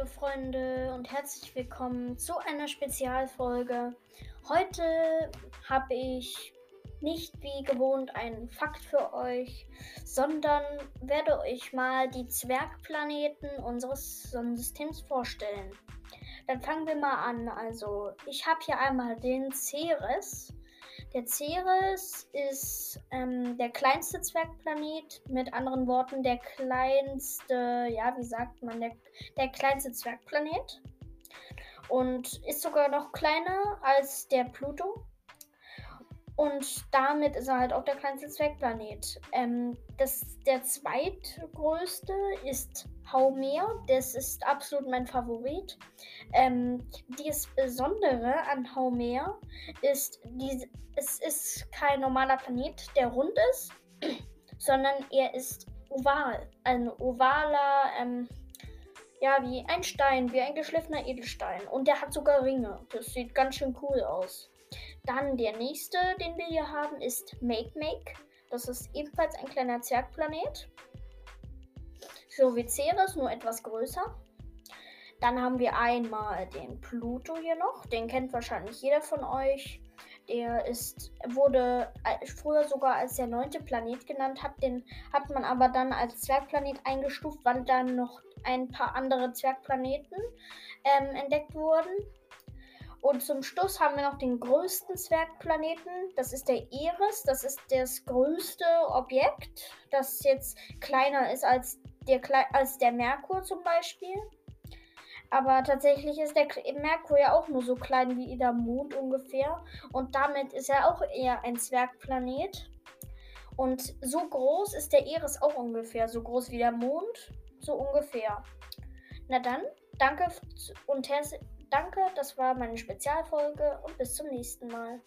Freunde und herzlich willkommen zu einer Spezialfolge. Heute habe ich nicht wie gewohnt einen Fakt für euch, sondern werde euch mal die Zwergplaneten unseres Sonnensystems vorstellen. Dann fangen wir mal an. Also, ich habe hier einmal den Ceres. Der Ceres ist ähm, der kleinste Zwergplanet, mit anderen Worten der kleinste, ja, wie sagt man, der, der kleinste Zwergplanet. Und ist sogar noch kleiner als der Pluto. Und damit ist er halt auch der kleinste Zwergplanet. Ähm, das, der zweitgrößte ist Haumea. Das ist absolut mein Favorit. Ähm, das Besondere an Haumea ist, die, es ist kein normaler Planet, der rund ist, sondern er ist oval. Ein ovaler, ähm, ja, wie ein Stein, wie ein geschliffener Edelstein. Und der hat sogar Ringe. Das sieht ganz schön cool aus. Dann der nächste, den wir hier haben, ist Make Make. Das ist ebenfalls ein kleiner Zwergplanet. So wie Ceres, nur etwas größer. Dann haben wir einmal den Pluto hier noch. Den kennt wahrscheinlich jeder von euch. Der ist, wurde früher sogar als der neunte Planet genannt. Hat, den hat man aber dann als Zwergplanet eingestuft, weil dann noch ein paar andere Zwergplaneten ähm, entdeckt wurden. Und zum Schluss haben wir noch den größten Zwergplaneten. Das ist der Eris. Das ist das größte Objekt, das jetzt kleiner ist als der, als der Merkur zum Beispiel. Aber tatsächlich ist der Merkur ja auch nur so klein wie der Mond ungefähr. Und damit ist er auch eher ein Zwergplanet. Und so groß ist der Eris auch ungefähr. So groß wie der Mond. So ungefähr. Na dann, danke und Danke, das war meine Spezialfolge und bis zum nächsten Mal.